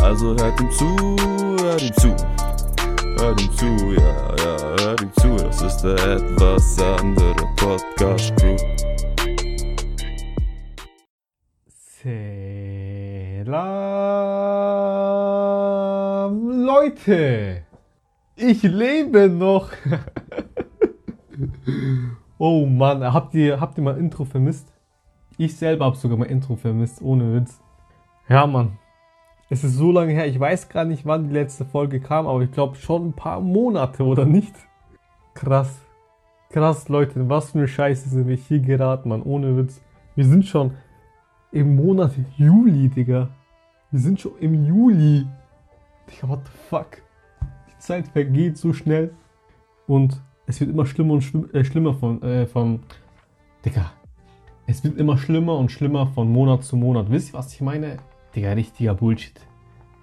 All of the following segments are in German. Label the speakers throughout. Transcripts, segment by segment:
Speaker 1: Also hört ihm zu, hört ihm zu. Hört ihm zu, ja, ja, hört ihm zu. Das ist der etwas andere Podcast Crew.
Speaker 2: Selam, Leute. Ich lebe noch. oh Mann, habt ihr, habt ihr mal Intro vermisst? Ich selber habe sogar mal Intro vermisst, ohne Witz. Ja, Mann. Es ist so lange her, ich weiß gar nicht, wann die letzte Folge kam, aber ich glaube schon ein paar Monate, oder nicht? Krass. Krass, Leute, was für eine Scheiße sind wir hier geraten, Mann, ohne Witz. Wir sind schon im Monat Juli, Digga. Wir sind schon im Juli. Digga, what the fuck? Die Zeit vergeht so schnell. Und es wird immer schlimmer und schlimm, äh, schlimmer von, äh, von. Digga. Es wird immer schlimmer und schlimmer von Monat zu Monat. Wisst ihr, was ich meine? Digga, richtiger Bullshit.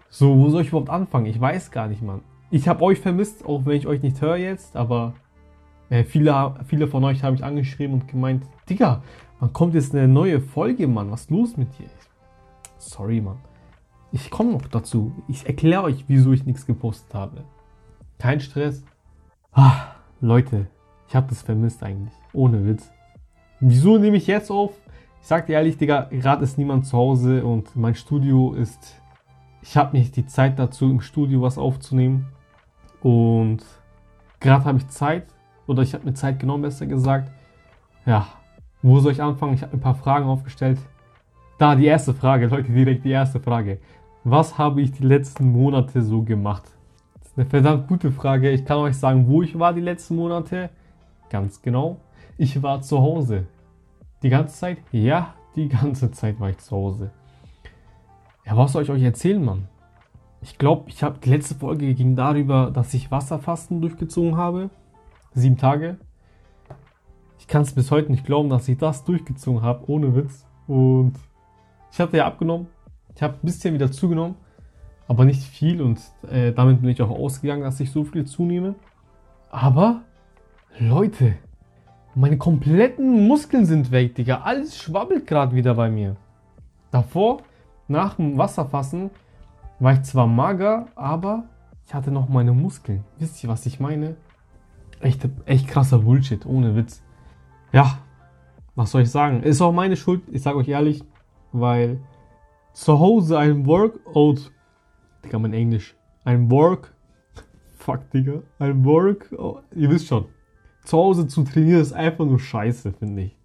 Speaker 2: So, wo soll ich überhaupt anfangen? Ich weiß gar nicht, Mann. Ich habe euch vermisst, auch wenn ich euch nicht höre jetzt, aber äh, viele, viele von euch haben mich angeschrieben und gemeint, Digga, wann kommt jetzt eine neue Folge, Mann? Was ist los mit dir? Sorry, Mann. Ich komme noch dazu. Ich erkläre euch, wieso ich nichts gepostet habe. Kein Stress. Ah, Leute, ich habe das vermisst eigentlich. Ohne Witz. Wieso nehme ich jetzt auf? Ich sag dir ehrlich, Digga, gerade ist niemand zu Hause und mein Studio ist. Ich habe nicht die Zeit dazu, im Studio was aufzunehmen. Und gerade habe ich Zeit, oder ich habe mir Zeit genommen, besser gesagt. Ja, wo soll ich anfangen? Ich habe ein paar Fragen aufgestellt. Da, die erste Frage, Leute, direkt die erste Frage. Was habe ich die letzten Monate so gemacht? Das ist eine verdammt gute Frage. Ich kann euch sagen, wo ich war die letzten Monate. Ganz genau. Ich war zu Hause. Die ganze Zeit? Ja, die ganze Zeit war ich zu Hause. Ja, was soll ich euch erzählen, Mann? Ich glaube, ich habe die letzte Folge ging darüber, dass ich Wasserfasten durchgezogen habe. Sieben Tage. Ich kann es bis heute nicht glauben, dass ich das durchgezogen habe, ohne Witz. Und ich hatte ja abgenommen. Ich habe ein bisschen wieder zugenommen, aber nicht viel. Und äh, damit bin ich auch ausgegangen, dass ich so viel zunehme. Aber, Leute, meine kompletten Muskeln sind weg, Digga. Alles schwabbelt gerade wieder bei mir. Davor, nach dem Wasserfassen, war ich zwar mager, aber ich hatte noch meine Muskeln. Wisst ihr, was ich meine? Echt, echt krasser Bullshit, ohne Witz. Ja, was soll ich sagen? Ist auch meine Schuld, ich sage euch ehrlich, weil zu Hause ein Workout, Digga, mein Englisch, ein Work, fuck, Digga, ein Work, oh, ihr wisst schon, zu Hause zu trainieren ist einfach nur scheiße, finde ich.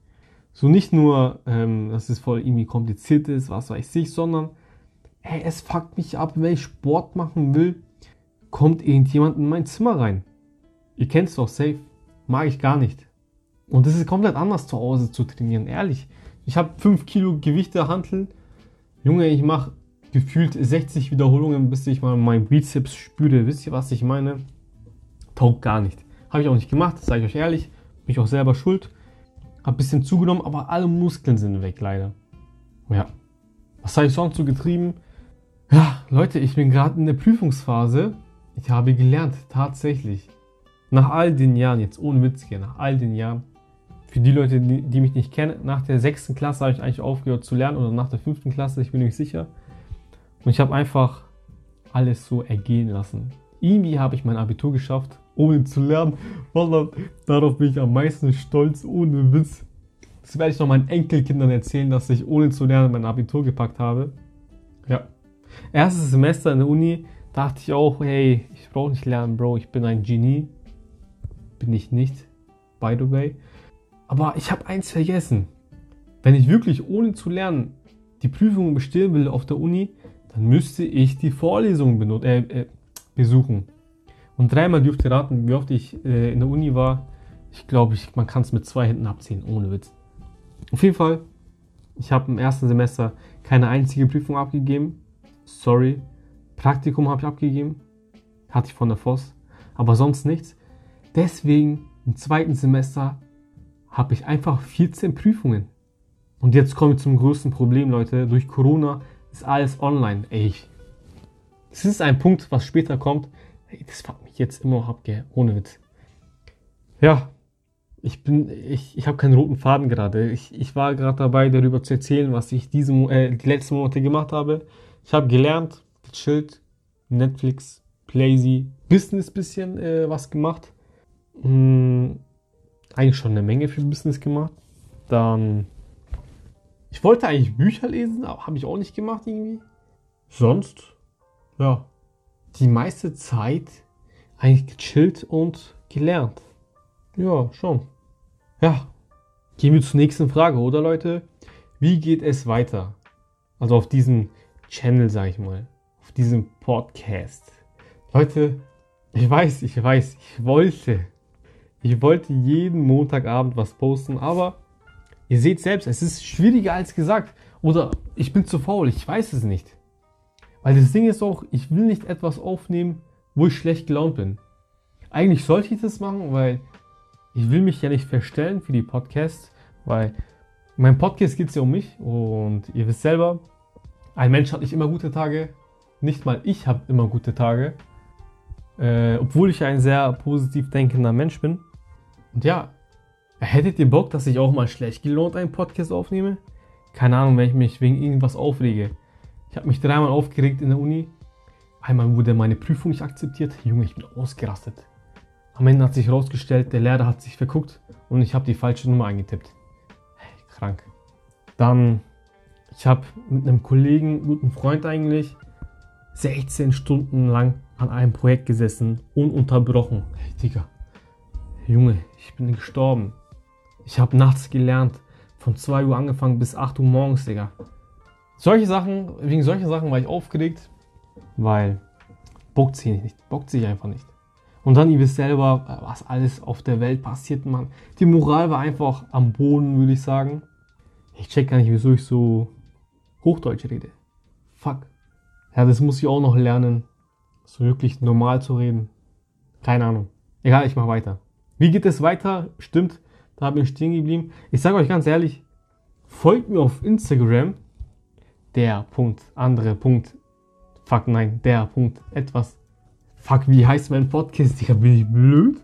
Speaker 2: So nicht nur, ähm, dass es voll irgendwie kompliziert ist, was weiß ich, sondern ey, es fuckt mich ab, wenn ich Sport machen will, kommt irgendjemand in mein Zimmer rein. Ihr kennt es doch safe. Mag ich gar nicht. Und es ist komplett anders zu Hause zu trainieren, ehrlich. Ich habe 5 Kilo Gewichte Hanteln. Junge, ich mache gefühlt 60 Wiederholungen, bis ich mal meinen Bizeps spüre. Wisst ihr, was ich meine? Taugt gar nicht. Habe ich auch nicht gemacht, sage ich euch ehrlich. Bin ich auch selber schuld. Hab bisschen zugenommen, aber alle Muskeln sind weg, leider. Ja. Was habe ich sonst so getrieben? Ja, Leute, ich bin gerade in der Prüfungsphase. Ich habe gelernt, tatsächlich. Nach all den Jahren, jetzt ohne Witz hier, nach all den Jahren. Für die Leute, die, die mich nicht kennen, nach der sechsten Klasse habe ich eigentlich aufgehört zu lernen oder nach der fünften Klasse, ich bin nicht sicher. Und ich habe einfach alles so ergehen lassen. Irgendwie habe ich mein Abitur geschafft, ohne zu lernen. Wallah, darauf bin ich am meisten stolz, ohne Witz. Das werde ich noch meinen Enkelkindern erzählen, dass ich ohne zu lernen mein Abitur gepackt habe. Ja. Erstes Semester in der Uni dachte ich auch, hey, ich brauche nicht lernen, Bro, ich bin ein Genie. Bin ich nicht, by the way. Aber ich habe eins vergessen. Wenn ich wirklich ohne zu lernen die Prüfungen bestehen will auf der Uni, dann müsste ich die Vorlesungen äh, äh, besuchen. Und dreimal dürft ihr raten, wie oft ich äh, in der Uni war. Ich glaube, ich, man kann es mit zwei Händen abziehen, ohne Witz. Auf jeden Fall, ich habe im ersten Semester keine einzige Prüfung abgegeben. Sorry. Praktikum habe ich abgegeben. Hatte ich von der FOS. Aber sonst nichts. Deswegen im zweiten Semester habe ich einfach 14 Prüfungen. Und jetzt kommen wir zum größten Problem, Leute. Durch Corona ist alles online. Ey, das ist ein Punkt, was später kommt. Ey, das fuckt mich jetzt immer noch ab, gell? Ohne Witz. Ja, ich bin, ich, ich habe keinen roten Faden gerade. Ich, ich war gerade dabei, darüber zu erzählen, was ich diese, äh, die letzten Monate gemacht habe. Ich habe gelernt, gechillt, Netflix, Playsy, Business bisschen äh, was gemacht. Hm, eigentlich schon eine Menge für Business gemacht. Dann, ich wollte eigentlich Bücher lesen, aber habe ich auch nicht gemacht irgendwie. Sonst, ja, die meiste Zeit eigentlich gechillt und gelernt. Ja, schon. Ja, gehen wir zur nächsten Frage, oder Leute? Wie geht es weiter? Also auf diesem Channel, sag ich mal. Auf diesem Podcast. Leute, ich weiß, ich weiß, ich wollte. Ich wollte jeden Montagabend was posten, aber ihr seht selbst, es ist schwieriger als gesagt. Oder ich bin zu faul, ich weiß es nicht. Weil das Ding ist auch, ich will nicht etwas aufnehmen, wo ich schlecht gelaunt bin. Eigentlich sollte ich das machen, weil ich will mich ja nicht verstellen für die Podcasts, weil mein Podcast geht es ja um mich und ihr wisst selber, ein Mensch hat nicht immer gute Tage, nicht mal ich habe immer gute Tage, äh, obwohl ich ein sehr positiv denkender Mensch bin. Und ja, hättet ihr Bock, dass ich auch mal schlecht gelohnt einen Podcast aufnehme? Keine Ahnung, wenn ich mich wegen irgendwas aufrege. Ich habe mich dreimal aufgeregt in der Uni. Einmal wurde meine Prüfung nicht akzeptiert. Junge, ich bin ausgerastet. Am Ende hat sich herausgestellt, der Lehrer hat sich verguckt und ich habe die falsche Nummer eingetippt. Hey, krank. Dann, ich habe mit einem Kollegen, guten Freund eigentlich, 16 Stunden lang an einem Projekt gesessen, ununterbrochen. Hey, Digga. Junge, ich bin gestorben. Ich habe nachts gelernt, von 2 Uhr angefangen bis 8 Uhr morgens, Digga. Solche Sachen, wegen solcher Sachen war ich aufgeregt, weil bockt sich nicht, bockt sich einfach nicht. Und dann, ihr wisst selber, was alles auf der Welt passiert, man. Die Moral war einfach am Boden, würde ich sagen. Ich check gar nicht, wieso ich so Hochdeutsch rede. Fuck. Ja, das muss ich auch noch lernen, so wirklich normal zu reden. Keine Ahnung. Egal, ich mach weiter. Wie geht es weiter? Stimmt, da bin ich stehen geblieben. Ich sage euch ganz ehrlich, folgt mir auf Instagram. Der Punkt, andere Punkt. Fuck, nein, der Punkt, etwas Fuck, wie heißt mein Podcast? Digga, bin ich blöd?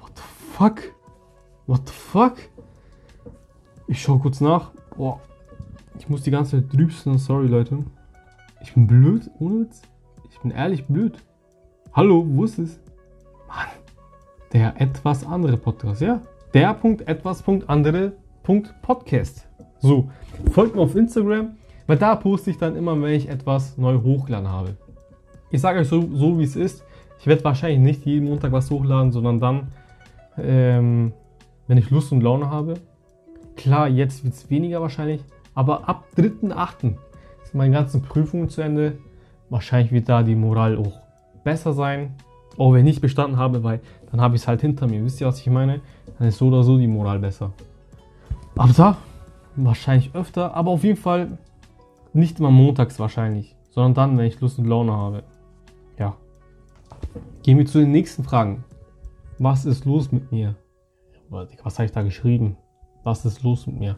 Speaker 2: What the fuck? What the fuck? Ich schau kurz nach. Boah. Ich muss die ganze Zeit drübsen. Sorry, Leute. Ich bin blöd, ohne Witz. Ich bin ehrlich blöd. Hallo, wo ist es? Mann. Der etwas andere Podcast, ja? Der Punkt, etwas Punkt, andere Punkt Podcast. So, folgt mir auf Instagram, weil da poste ich dann immer, wenn ich etwas neu hochgeladen habe. Ich sage euch so, so wie es ist. Ich werde wahrscheinlich nicht jeden Montag was hochladen, sondern dann, ähm, wenn ich Lust und Laune habe. Klar, jetzt wird es weniger wahrscheinlich, aber ab 3.8. sind meine ganzen Prüfungen zu Ende. Wahrscheinlich wird da die Moral auch besser sein. Auch wenn ich nicht bestanden habe, weil dann habe ich es halt hinter mir. Wisst ihr, was ich meine? Dann ist so oder so die Moral besser. Aber da, wahrscheinlich öfter, aber auf jeden Fall nicht immer montags wahrscheinlich, sondern dann, wenn ich Lust und Laune habe. Ja. Gehen wir zu den nächsten Fragen. Was ist los mit mir? Was habe ich da geschrieben? Was ist los mit mir?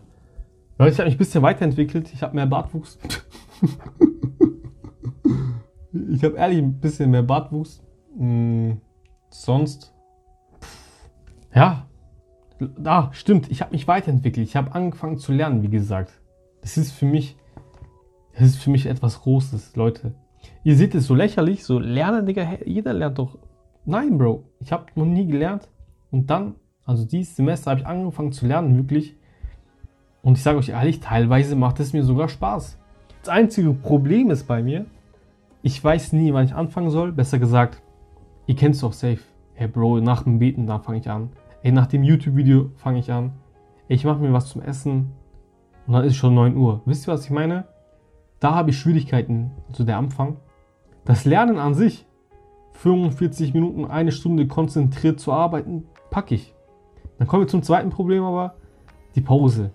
Speaker 2: Ich habe mich ein bisschen weiterentwickelt. Ich habe mehr Bartwuchs. ich habe ehrlich ein bisschen mehr Bartwuchs. Hm, sonst. Ja. Da, stimmt. Ich habe mich weiterentwickelt. Ich habe angefangen zu lernen, wie gesagt. Das ist für mich. Das ist für mich etwas Großes, Leute. Ihr seht es so lächerlich, so lernen, Digga, jeder lernt doch. Nein, Bro, ich habe noch nie gelernt. Und dann, also dieses Semester habe ich angefangen zu lernen, wirklich. Und ich sage euch ehrlich, teilweise macht es mir sogar Spaß. Das einzige Problem ist bei mir, ich weiß nie, wann ich anfangen soll. Besser gesagt, ihr kennt es doch safe. Hey Bro, nach dem Beten, da fange ich an. Ey, nach dem YouTube-Video fange ich an. Ey, ich mache mir was zum Essen. Und dann ist schon 9 Uhr. Wisst ihr, was ich meine? Da habe ich Schwierigkeiten, so der Anfang. Das Lernen an sich, 45 Minuten, eine Stunde konzentriert zu arbeiten, packe ich. Dann kommen wir zum zweiten Problem aber, die Pause.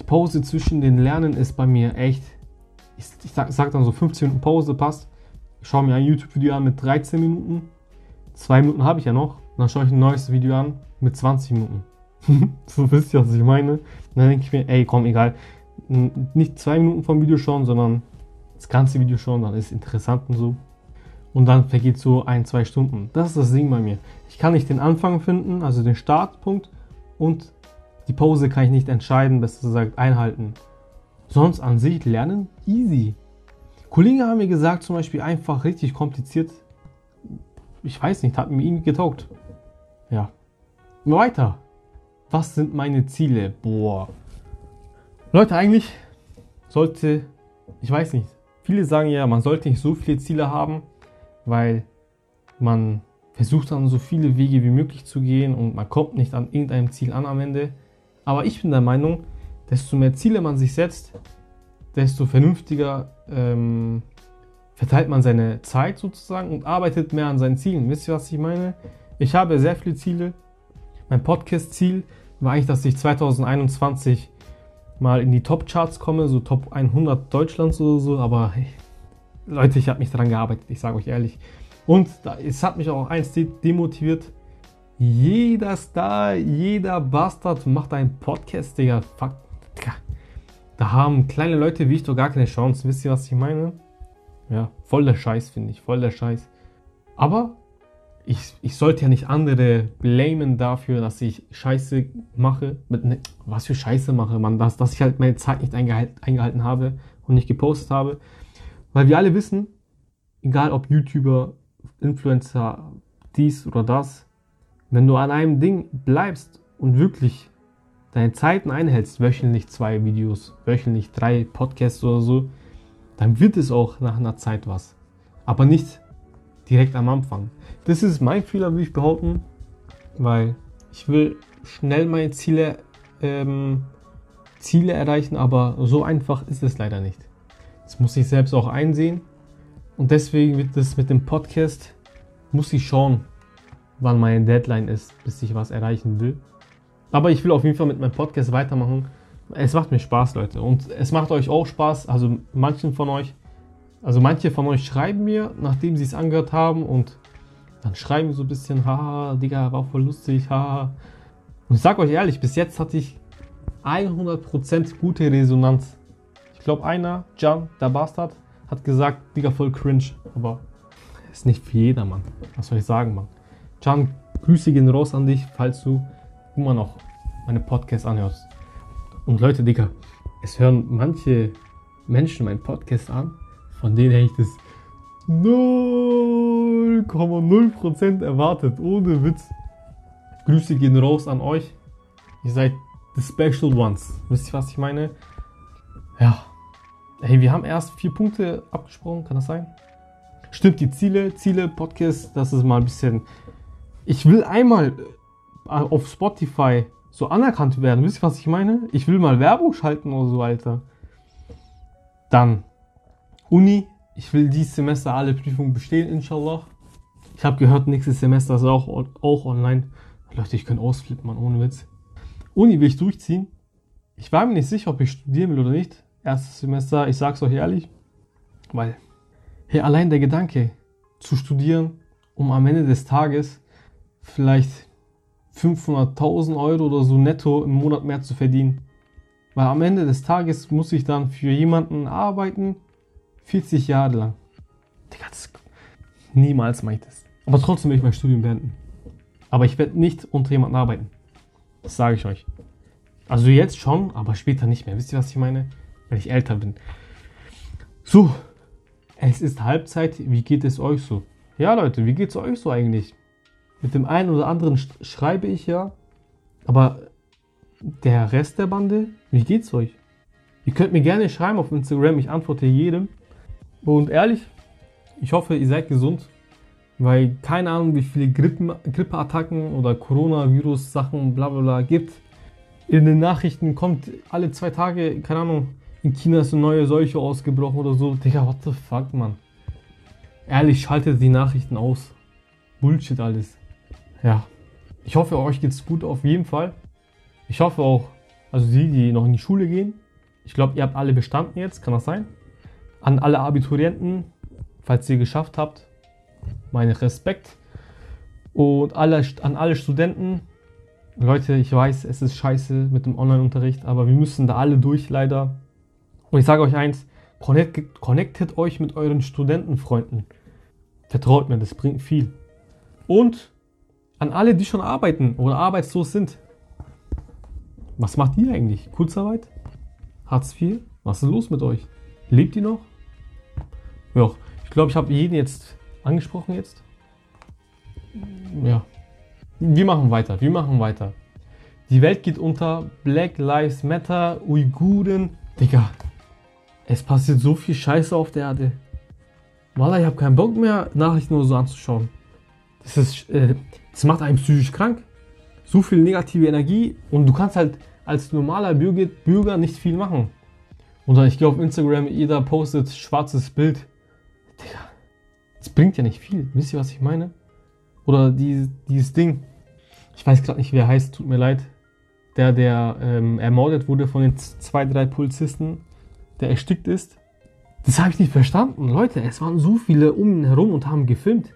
Speaker 2: Die Pause zwischen den Lernen ist bei mir echt, ich, ich sag, sag dann so 15 Minuten Pause passt. Ich schaue mir ein YouTube-Video an mit 13 Minuten. Zwei Minuten habe ich ja noch. Dann schaue ich ein neues Video an mit 20 Minuten. so wisst ihr, was ich meine. dann denke ich mir, ey, komm, egal. Nicht zwei Minuten vom Video schauen, sondern das ganze Video schauen, dann ist es interessant und so. Und dann vergeht so ein, zwei Stunden. Das ist das Ding bei mir. Ich kann nicht den Anfang finden, also den Startpunkt und die Pause kann ich nicht entscheiden, besser gesagt einhalten. Sonst an sich lernen easy. Kollegen haben mir gesagt, zum Beispiel einfach richtig kompliziert. Ich weiß nicht, hat mir irgendwie getaugt. Ja. Weiter. Was sind meine Ziele? Boah. Leute, eigentlich sollte, ich weiß nicht, viele sagen ja, man sollte nicht so viele Ziele haben, weil man versucht dann so viele Wege wie möglich zu gehen und man kommt nicht an irgendeinem Ziel an am Ende. Aber ich bin der Meinung, desto mehr Ziele man sich setzt, desto vernünftiger ähm, verteilt man seine Zeit sozusagen und arbeitet mehr an seinen Zielen. Wisst ihr, was ich meine? Ich habe sehr viele Ziele. Mein Podcast-Ziel war eigentlich, dass ich 2021 mal in die Top-Charts komme, so Top 100 Deutschlands oder so. Aber hey, Leute, ich habe mich daran gearbeitet, ich sage euch ehrlich. Und es hat mich auch eins demotiviert. Jeder Star, jeder Bastard macht einen Podcast, Digga. Fuck. Digga. Da haben kleine Leute wie ich doch gar keine Chance. Wisst ihr, was ich meine? Ja, voll der Scheiß, finde ich. Voll der Scheiß. Aber ich, ich sollte ja nicht andere blamen dafür, dass ich Scheiße mache. Mit, ne, was für Scheiße mache, man. Dass, dass ich halt meine Zeit nicht eingehalten, eingehalten habe und nicht gepostet habe. Weil wir alle wissen, egal ob YouTuber, Influencer, dies oder das, wenn du an einem Ding bleibst und wirklich deine Zeiten einhältst, wöchentlich zwei Videos, wöchentlich drei Podcasts oder so, dann wird es auch nach einer Zeit was. Aber nicht direkt am Anfang. Das ist mein Fehler, würde ich behaupten, weil ich will schnell meine Ziele, ähm, Ziele erreichen, aber so einfach ist es leider nicht. Das muss ich selbst auch einsehen. Und deswegen wird das mit dem Podcast, muss ich schauen, wann meine Deadline ist, bis ich was erreichen will. Aber ich will auf jeden Fall mit meinem Podcast weitermachen. Es macht mir Spaß, Leute. Und es macht euch auch Spaß. Also manchen von euch, also manche von euch schreiben mir, nachdem sie es angehört haben und dann schreiben so ein bisschen, haha, Digga, war voll lustig, haha. Und ich sag euch ehrlich, bis jetzt hatte ich 100% gute Resonanz. Ich glaube, einer, Jan, der Bastard, hat gesagt, Digga, voll cringe. Aber ist nicht für jedermann. Was soll ich sagen, Mann? Can, Grüße gehen raus an dich, falls du immer noch meine Podcasts anhörst. Und Leute, Digga, es hören manche Menschen meinen Podcast an, von denen hätte ich das 0,0% erwartet, ohne Witz. Grüße gehen raus an euch. Ihr seid the special ones. Wisst ihr, was ich meine? Ja. Hey, wir haben erst vier Punkte abgesprochen, kann das sein? Stimmt, die Ziele, Ziele, Podcast, das ist mal ein bisschen ich will einmal äh, auf Spotify so anerkannt werden. Wisst ihr, was ich meine? Ich will mal Werbung schalten oder so, Alter. Dann Uni. Ich will dieses Semester alle Prüfungen bestehen, inshallah. Ich habe gehört, nächstes Semester ist auch, auch online. Leute, ich kann ausflippen, man, ohne Witz. Uni will ich durchziehen. Ich war mir nicht sicher, ob ich studieren will oder nicht. Erstes Semester, ich sag's euch ehrlich. Weil, hey, allein der Gedanke, zu studieren, um am Ende des Tages vielleicht 500.000 Euro oder so netto im Monat mehr zu verdienen. Weil am Ende des Tages muss ich dann für jemanden arbeiten, 40 Jahre lang. Digga, niemals mache ich das. Aber trotzdem will ich mein Studium beenden. Aber ich werde nicht unter jemanden arbeiten. Das sage ich euch. Also jetzt schon, aber später nicht mehr. Wisst ihr, was ich meine? Wenn ich älter bin. So, es ist Halbzeit. Wie geht es euch so? Ja, Leute, wie geht es euch so eigentlich? Mit dem einen oder anderen schreibe ich ja, aber der Rest der Bande, wie geht's euch? Ihr könnt mir gerne schreiben auf Instagram, ich antworte jedem. Und ehrlich, ich hoffe, ihr seid gesund, weil keine Ahnung, wie viele Grippen, Grippeattacken oder Coronavirus-Sachen, bla bla bla gibt. In den Nachrichten kommt alle zwei Tage, keine Ahnung, in China ist eine neue Seuche ausgebrochen oder so. Digga, what the fuck, man. Ehrlich, schaltet die Nachrichten aus. Bullshit alles ja, ich hoffe, euch geht's gut auf jeden Fall. Ich hoffe auch, also die, die noch in die Schule gehen, ich glaube, ihr habt alle bestanden jetzt, kann das sein? An alle Abiturienten, falls ihr geschafft habt, mein Respekt. Und alle, an alle Studenten, Leute, ich weiß, es ist scheiße mit dem Online-Unterricht, aber wir müssen da alle durch, leider. Und ich sage euch eins, connect, connectet euch mit euren Studentenfreunden. Vertraut mir, das bringt viel. Und an alle, die schon arbeiten oder arbeitslos sind. Was macht ihr eigentlich? Kurzarbeit? Hartz IV? Was ist los mit euch? Lebt ihr noch? Ja, ich glaube, ich habe jeden jetzt angesprochen jetzt. Ja. Wir machen weiter, wir machen weiter. Die Welt geht unter, Black Lives Matter, Uiguren. Digga, es passiert so viel Scheiße auf der Erde. Wallah, ich habe keinen Bock mehr, Nachrichten nur so anzuschauen. Das, ist, äh, das macht einen psychisch krank. So viel negative Energie und du kannst halt als normaler Bürger, Bürger nicht viel machen. Und dann, ich gehe auf Instagram, jeder postet schwarzes Bild. Digga, das bringt ja nicht viel. Wisst ihr, was ich meine? Oder die, dieses Ding. Ich weiß gerade nicht, wie er heißt, tut mir leid. Der, der ähm, ermordet wurde von den zwei, drei Polizisten, der erstickt ist. Das habe ich nicht verstanden. Leute, es waren so viele um ihn herum und haben gefilmt.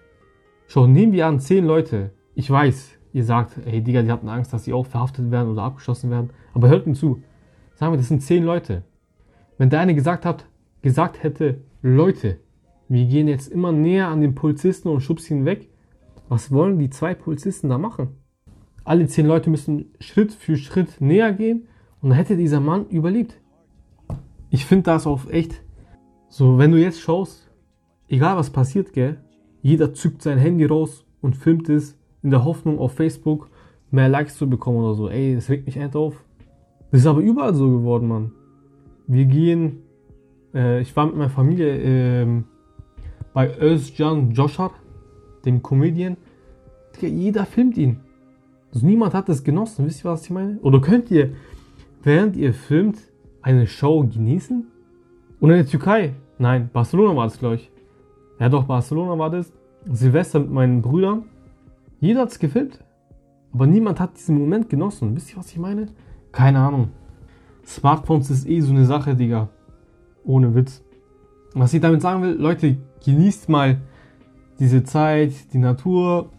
Speaker 2: Schon nehmen wir an, zehn Leute. Ich weiß, ihr sagt, hey Digga, die hatten Angst, dass sie auch verhaftet werden oder abgeschossen werden. Aber hört mir zu. Sagen wir, das sind zehn Leute. Wenn der eine gesagt hat, gesagt hätte, Leute, wir gehen jetzt immer näher an den Polizisten und schubsen ihn weg, was wollen die zwei Polizisten da machen? Alle zehn Leute müssen Schritt für Schritt näher gehen und dann hätte dieser Mann überlebt. Ich finde das auf echt so, wenn du jetzt schaust, egal was passiert, gell, jeder zückt sein Handy raus und filmt es in der Hoffnung auf Facebook mehr Likes zu bekommen oder so. Ey, das regt mich echt auf. Das ist aber überall so geworden, Mann. Wir gehen, äh, ich war mit meiner Familie äh, bei Özcan Joshar, dem Comedian. Jeder filmt ihn. Also niemand hat das genossen, wisst ihr, was ich meine? Oder könnt ihr, während ihr filmt, eine Show genießen? Und in der Türkei, nein, Barcelona war das, glaube ich. Ja doch, Barcelona war das. Silvester mit meinen Brüdern. Jeder hat es gefilmt. Aber niemand hat diesen Moment genossen. Wisst ihr, was ich meine? Keine Ahnung. Smartphones ist eh so eine Sache, Digga. Ohne Witz. Was ich damit sagen will, Leute, genießt mal diese Zeit, die Natur,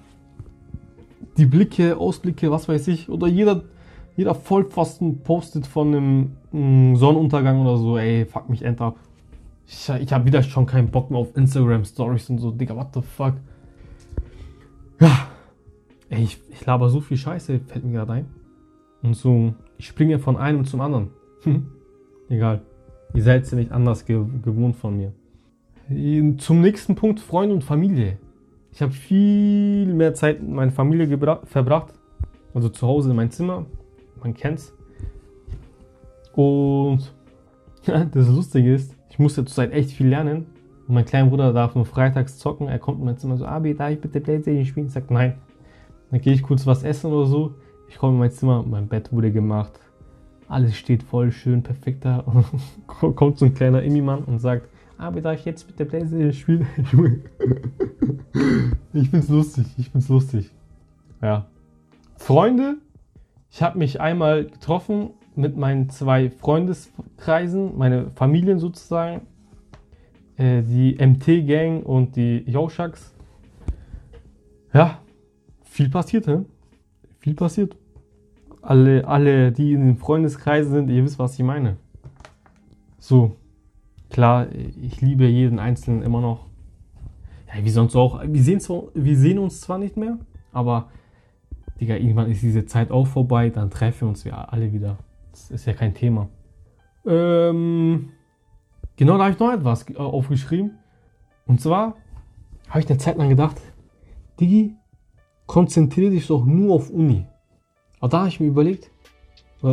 Speaker 2: die Blicke, Ausblicke, was weiß ich. Oder jeder, jeder Vollpfosten postet von einem mm, Sonnenuntergang oder so. Ey, fuck mich end ab. Ich, ich habe wieder schon keinen Bock mehr auf Instagram Stories und so. Digga, what the fuck. Ja. Ey, ich, ich laber so viel Scheiße, fällt mir gerade ein. Und so, ich springe von einem zum anderen. Egal. Ihr seid ja nicht anders ge gewohnt von mir. Zum nächsten Punkt, Freunde und Familie. Ich habe viel mehr Zeit mit meiner Familie verbracht. Also zu Hause in meinem Zimmer. Man kennt's. Und das Lustige ist, ich muss jetzt zurzeit echt viel lernen. Und mein kleiner Bruder darf nur freitags zocken. Er kommt in mein Zimmer so, Abi, darf ich bitte Playstation spielen? Ich sag nein. Dann gehe ich kurz was essen oder so. Ich komme in mein Zimmer, mein Bett wurde gemacht. Alles steht voll schön, perfekt da. Und kommt so ein kleiner Immi-Mann und sagt, aber darf ich jetzt bitte Playstation spielen? ich find's lustig, ich find's lustig. Ja. Freunde, ich habe mich einmal getroffen mit meinen zwei Freundeskreisen, meine Familien sozusagen. Äh, die MT-Gang und die Yoshaks. Ja, viel passiert, ne? Viel passiert. Alle, alle, die in den Freundeskreisen sind, ihr wisst, was ich meine. So, klar, ich liebe jeden Einzelnen immer noch. Ja, wie sonst auch. Wir sehen, zwar, wir sehen uns zwar nicht mehr, aber, Digga, irgendwann ist diese Zeit auch vorbei, dann treffen wir uns ja alle wieder. Das ist ja kein Thema. Ähm, genau, da habe ich noch etwas aufgeschrieben. Und zwar habe ich eine Zeit lang gedacht, Digi, konzentriere dich doch nur auf Uni. Aber da habe ich mir überlegt,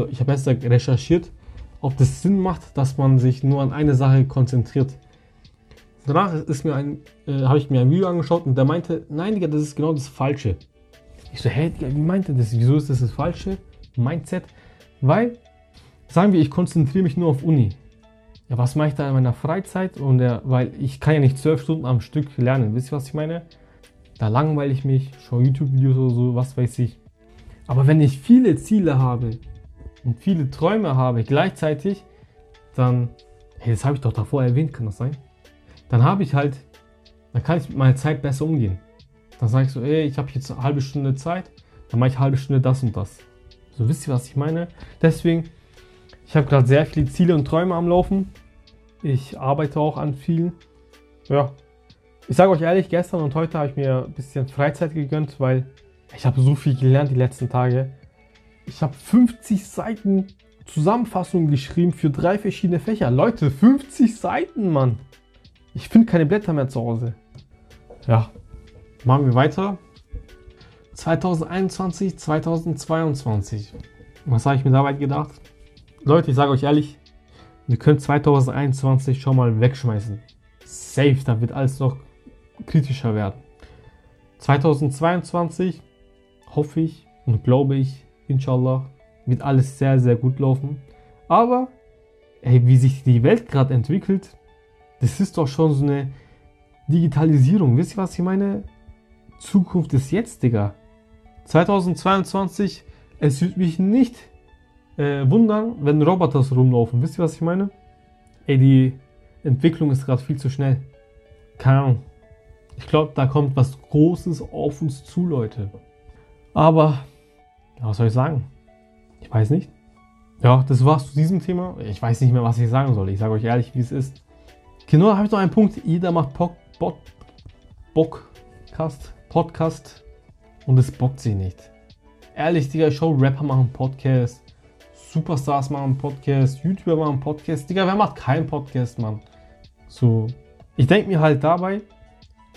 Speaker 2: ich habe jetzt recherchiert, ob das Sinn macht, dass man sich nur an eine Sache konzentriert. Danach ist mir ein, äh, habe ich mir ein Video angeschaut und der meinte, nein, Digga, das ist genau das Falsche. Ich so, hä, Digga, wie meinte das? Wieso ist das das Falsche? Mindset? Weil, sagen wir, ich konzentriere mich nur auf Uni. Ja, was mache ich da in meiner Freizeit? Und der, weil ich kann ja nicht zwölf Stunden am Stück lernen. Wisst ihr, was ich meine? Da langweile ich mich, schaue YouTube-Videos oder so, was weiß ich. Aber wenn ich viele Ziele habe und viele Träume habe gleichzeitig, dann, hey, das habe ich doch davor erwähnt, kann das sein? Dann habe ich halt Dann kann ich mit meiner Zeit besser umgehen. Dann sage ich so, ey, ich habe jetzt eine halbe Stunde Zeit, dann mache ich eine halbe Stunde das und das. So wisst ihr, was ich meine? Deswegen, ich habe gerade sehr viele Ziele und Träume am Laufen. Ich arbeite auch an vielen. Ja. Ich sage euch ehrlich, gestern und heute habe ich mir ein bisschen Freizeit gegönnt, weil ich habe so viel gelernt die letzten Tage. Ich habe 50 Seiten Zusammenfassung geschrieben für drei verschiedene Fächer. Leute, 50 Seiten, Mann. Ich finde keine Blätter mehr zu Hause. Ja, machen wir weiter. 2021, 2022. Was habe ich mir dabei gedacht? Leute, ich sage euch ehrlich, wir können 2021 schon mal wegschmeißen. Safe, da wird alles noch kritischer werden. 2022 hoffe ich und glaube ich, inshallah, wird alles sehr, sehr gut laufen. Aber, ey, wie sich die Welt gerade entwickelt, das ist doch schon so eine Digitalisierung. Wisst ihr, was ich meine? Zukunft ist jetzt, Digga. 2022, es würde mich nicht äh, wundern, wenn Roboter so rumlaufen. Wisst ihr, was ich meine? Ey, die Entwicklung ist gerade viel zu schnell. Keine Ahnung. Ich glaube, da kommt was Großes auf uns zu, Leute. Aber, was soll ich sagen? Ich weiß nicht. Ja, das war's zu diesem Thema. Ich weiß nicht mehr, was ich sagen soll. Ich sage euch ehrlich, wie es ist. Genau, da habe ich noch einen Punkt. Jeder macht Pod, Pod, Bockcast, Podcast und es bockt sie nicht. Ehrlich, Digga, Show Rapper machen Podcast, Superstars machen Podcast, YouTuber machen Podcast. Digga, wer macht keinen Podcast, Mann? So, ich denke mir halt dabei,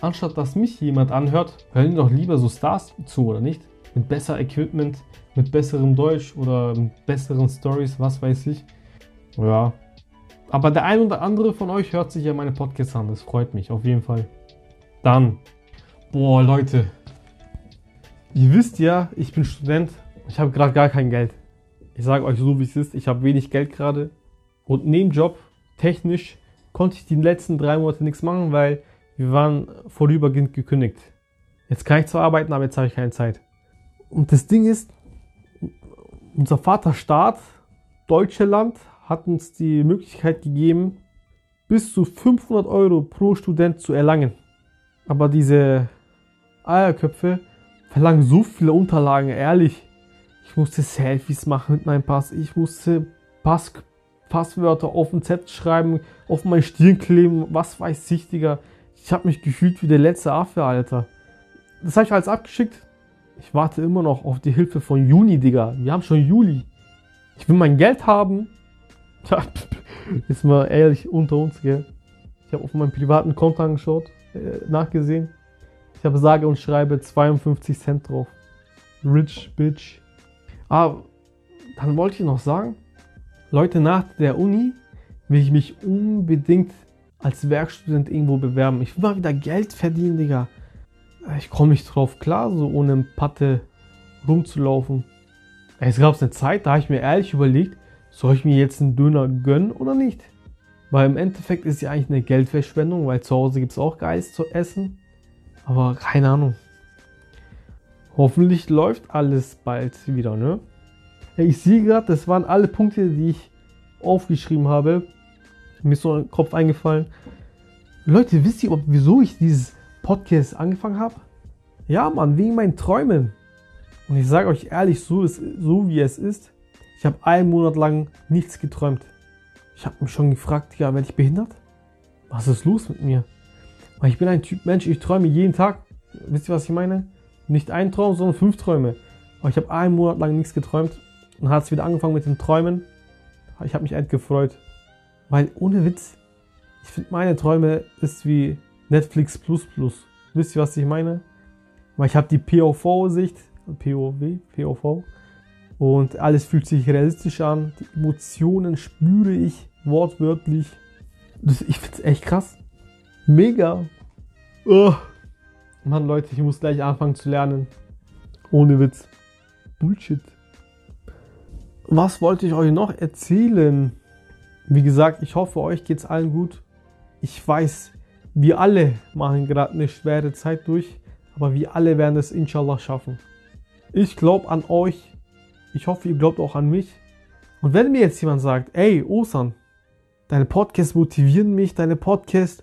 Speaker 2: anstatt dass mich jemand anhört, hören doch lieber so Stars zu, oder nicht? Mit besser Equipment, mit besserem Deutsch oder besseren Stories, was weiß ich. Ja. Aber der ein oder andere von euch hört sich ja meine Podcasts an. Das freut mich auf jeden Fall. Dann. Boah, Leute. Ihr wisst ja, ich bin Student. Ich habe gerade gar kein Geld. Ich sage euch so, wie es ist. Ich habe wenig Geld gerade. Und neben Job, technisch, konnte ich die letzten drei Monate nichts machen, weil wir waren vorübergehend gekündigt. Jetzt kann ich zwar arbeiten, aber jetzt habe ich keine Zeit. Und das Ding ist, unser Vaterstaat, deutsche Land, hat uns die Möglichkeit gegeben, bis zu 500 Euro pro Student zu erlangen. Aber diese Eierköpfe verlangen so viele Unterlagen, ehrlich. Ich musste Selfies machen mit meinem Pass. Ich musste Pass, Passwörter auf den Zettel schreiben, auf meine Stirn kleben, was weiß ich, Digga. Ich habe mich gefühlt wie der letzte Affe, Alter. Das habe ich alles abgeschickt. Ich warte immer noch auf die Hilfe von Juni, Digga. Wir haben schon Juli. Ich will mein Geld haben. Tja, ist mal ehrlich unter uns, gell. Ich habe auf meinem privaten Konto angeschaut, äh, nachgesehen. Ich habe sage und schreibe 52 Cent drauf. Rich Bitch. Ah, dann wollte ich noch sagen, Leute, nach der Uni will ich mich unbedingt als Werkstudent irgendwo bewerben. Ich will mal wieder Geld verdienen, Digga. Ich komme nicht drauf klar, so ohne Patte rumzulaufen. Es gab eine Zeit, da habe ich mir ehrlich überlegt, soll ich mir jetzt einen Döner gönnen oder nicht? Weil im Endeffekt ist ja eigentlich eine Geldverschwendung, weil zu Hause gibt es auch Geist zu essen. Aber keine Ahnung. Hoffentlich läuft alles bald wieder, ne? Ich sehe gerade, das waren alle Punkte, die ich aufgeschrieben habe. Mir ist so ein Kopf eingefallen. Leute, wisst ihr, wieso ich dieses Podcast angefangen habe? Ja, Mann, wegen meinen Träumen. Und ich sage euch ehrlich, so, ist, so wie es ist, ich habe einen Monat lang nichts geträumt. Ich habe mich schon gefragt, ja, werde ich behindert? Was ist los mit mir? Weil ich bin ein Typ Mensch, ich träume jeden Tag. Wisst ihr, was ich meine? Nicht ein Traum, sondern fünf Träume. Aber ich habe einen Monat lang nichts geträumt und hat es wieder angefangen mit den Träumen. Ich habe mich echt gefreut. Weil ohne Witz, ich finde meine Träume ist wie Netflix Plus Plus. Wisst ihr, was ich meine? Weil ich habe die POV-Sicht, POW, POV. Und alles fühlt sich realistisch an. Die Emotionen spüre ich wortwörtlich. Das, ich finde es echt krass. Mega. Oh. Mann, Leute, ich muss gleich anfangen zu lernen. Ohne Witz. Bullshit. Was wollte ich euch noch erzählen? Wie gesagt, ich hoffe, euch geht's allen gut. Ich weiß, wir alle machen gerade eine schwere Zeit durch, aber wir alle werden es inshallah schaffen. Ich glaube an euch. Ich hoffe, ihr glaubt auch an mich. Und wenn mir jetzt jemand sagt, ey, Osan, deine Podcasts motivieren mich, deine Podcasts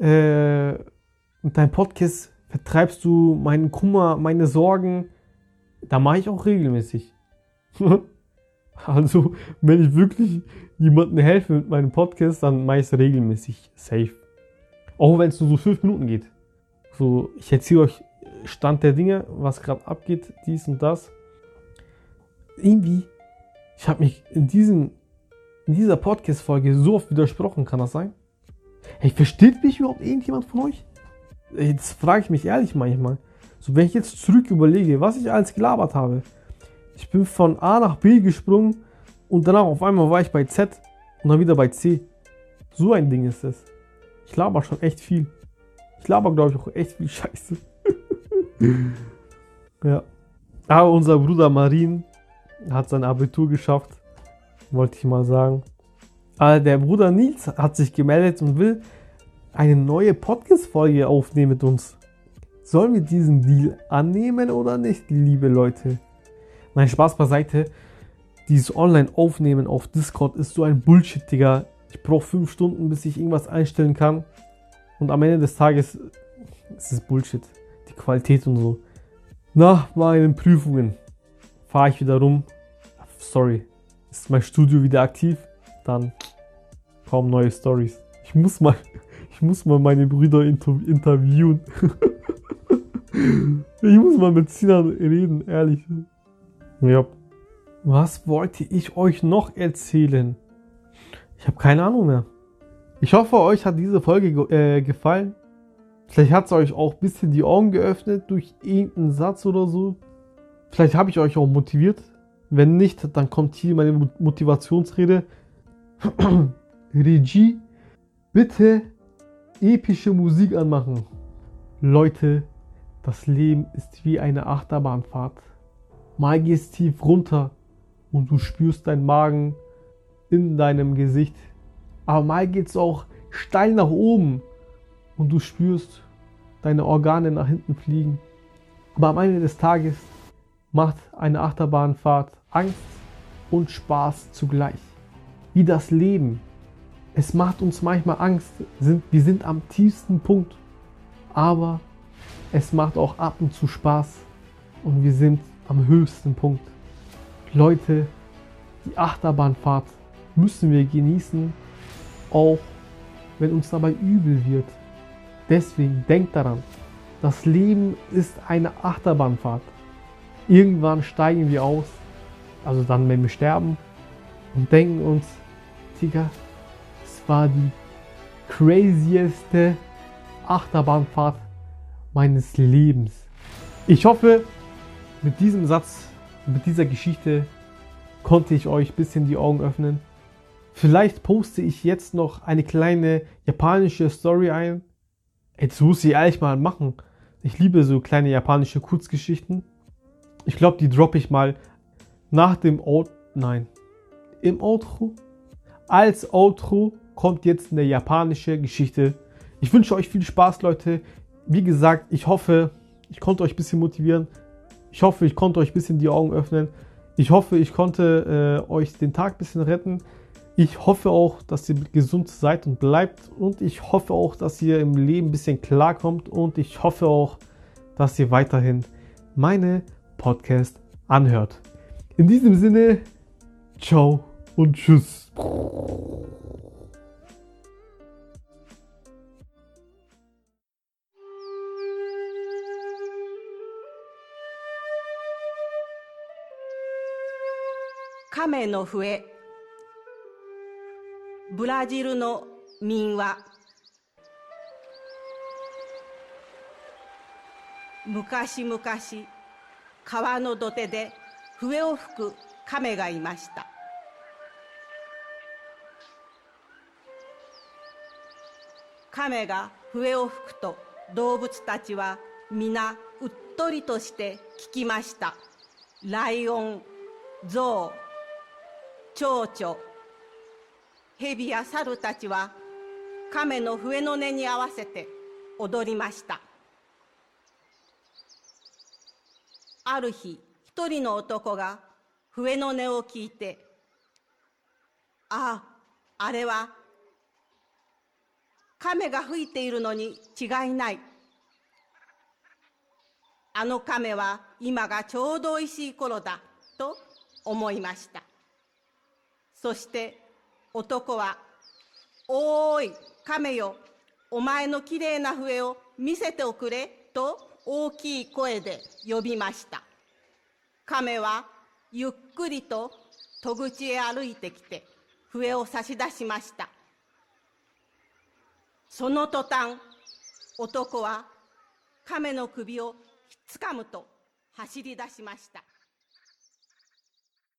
Speaker 2: äh, mit deinem Podcast vertreibst du meinen Kummer, meine Sorgen. Da mache ich auch regelmäßig. also, wenn ich wirklich jemandem helfe mit meinem Podcast, dann mache ich es regelmäßig. Safe. Auch wenn es nur so fünf Minuten geht. So, ich erzähle euch Stand der Dinge, was gerade abgeht, dies und das. Irgendwie, ich habe mich in, diesem, in dieser Podcast-Folge so oft widersprochen, kann das sein? Hey, versteht mich überhaupt irgendjemand von euch? Jetzt frage ich mich ehrlich manchmal. So, wenn ich jetzt zurück überlege, was ich alles gelabert habe. Ich bin von A nach B gesprungen und danach auf einmal war ich bei Z und dann wieder bei C. So ein Ding ist es. Ich laber schon echt viel. Ich laber, glaube ich, auch echt viel Scheiße. ja. Aber unser Bruder Marin hat sein Abitur geschafft. Wollte ich mal sagen. Aber der Bruder Nils hat sich gemeldet und will eine neue Podcast-Folge aufnehmen mit uns. Sollen wir diesen Deal annehmen oder nicht, liebe Leute? Nein, Spaß beiseite. Dieses Online-Aufnehmen auf Discord ist so ein Bullshit, Digga. Ich brauche fünf Stunden, bis ich irgendwas einstellen kann. Und am Ende des Tages ist es Bullshit. Die Qualität und so. Nach meinen Prüfungen fahre ich wieder rum. Sorry, ist mein Studio wieder aktiv? Dann kaum neue Stories. Ich muss mal, ich muss mal meine Brüder inter interviewen. ich muss mal mit Sinan reden, ehrlich. Ja. Was wollte ich euch noch erzählen? Ich habe keine Ahnung mehr. Ich hoffe, euch hat diese Folge äh, gefallen. Vielleicht hat es euch auch ein bisschen die Augen geöffnet durch irgendeinen Satz oder so. Vielleicht habe ich euch auch motiviert. Wenn nicht, dann kommt hier meine Motivationsrede. Regie, bitte epische Musik anmachen. Leute, das Leben ist wie eine Achterbahnfahrt. Mal gehst tief runter und du spürst deinen Magen in deinem Gesicht. Aber mal geht's auch steil nach oben und du spürst deine Organe nach hinten fliegen. Aber am Ende des Tages macht eine Achterbahnfahrt Angst und Spaß zugleich. Wie das Leben. Es macht uns manchmal Angst. Wir sind am tiefsten Punkt. Aber es macht auch ab und zu Spaß. Und wir sind am höchsten Punkt. Leute, die Achterbahnfahrt müssen wir genießen, auch wenn uns dabei übel wird. Deswegen denkt daran, das Leben ist eine Achterbahnfahrt. Irgendwann steigen wir aus, also dann, wenn wir sterben, und denken uns, Digga, es war die crazieste Achterbahnfahrt meines Lebens. Ich hoffe, mit diesem Satz, mit dieser Geschichte konnte ich euch ein bisschen die Augen öffnen. Vielleicht poste ich jetzt noch eine kleine japanische Story ein. Jetzt muss ich ehrlich mal machen. Ich liebe so kleine japanische Kurzgeschichten. Ich glaube, die droppe ich mal nach dem Outro. Nein. Im Outro. Als Outro kommt jetzt eine japanische Geschichte. Ich wünsche euch viel Spaß, Leute. Wie gesagt, ich hoffe, ich konnte euch ein bisschen motivieren. Ich hoffe, ich konnte euch ein bisschen die Augen öffnen. Ich hoffe, ich konnte äh, euch den Tag ein bisschen retten. Ich hoffe auch, dass ihr gesund seid und bleibt und ich hoffe auch, dass ihr im Leben ein bisschen klarkommt und ich hoffe auch, dass ihr weiterhin meine Podcast anhört. In diesem Sinne, ciao und tschüss.
Speaker 3: Kame no fue. ブラジルの民話。昔々川の土手で笛を吹く亀がいました。亀が笛を吹くと動物たちは皆うっとりとして聞きました。ライオンゾウ蝶々。蛇や猿たちは亀の笛の音に合わせて踊りました。ある日一人の男が笛の音を聞いて「あああれは亀が吹いているのに違いない」あの亀は今がちょうどおいしい頃だと思いました。そして男は「おーい亀よ。お前のきれいな笛を見せておくれ」と大きい声で呼びました。亀はゆっくりと戸口へ歩いてきて笛を差し出しました。その途端男は亀の首をひっつかむと走り出しました。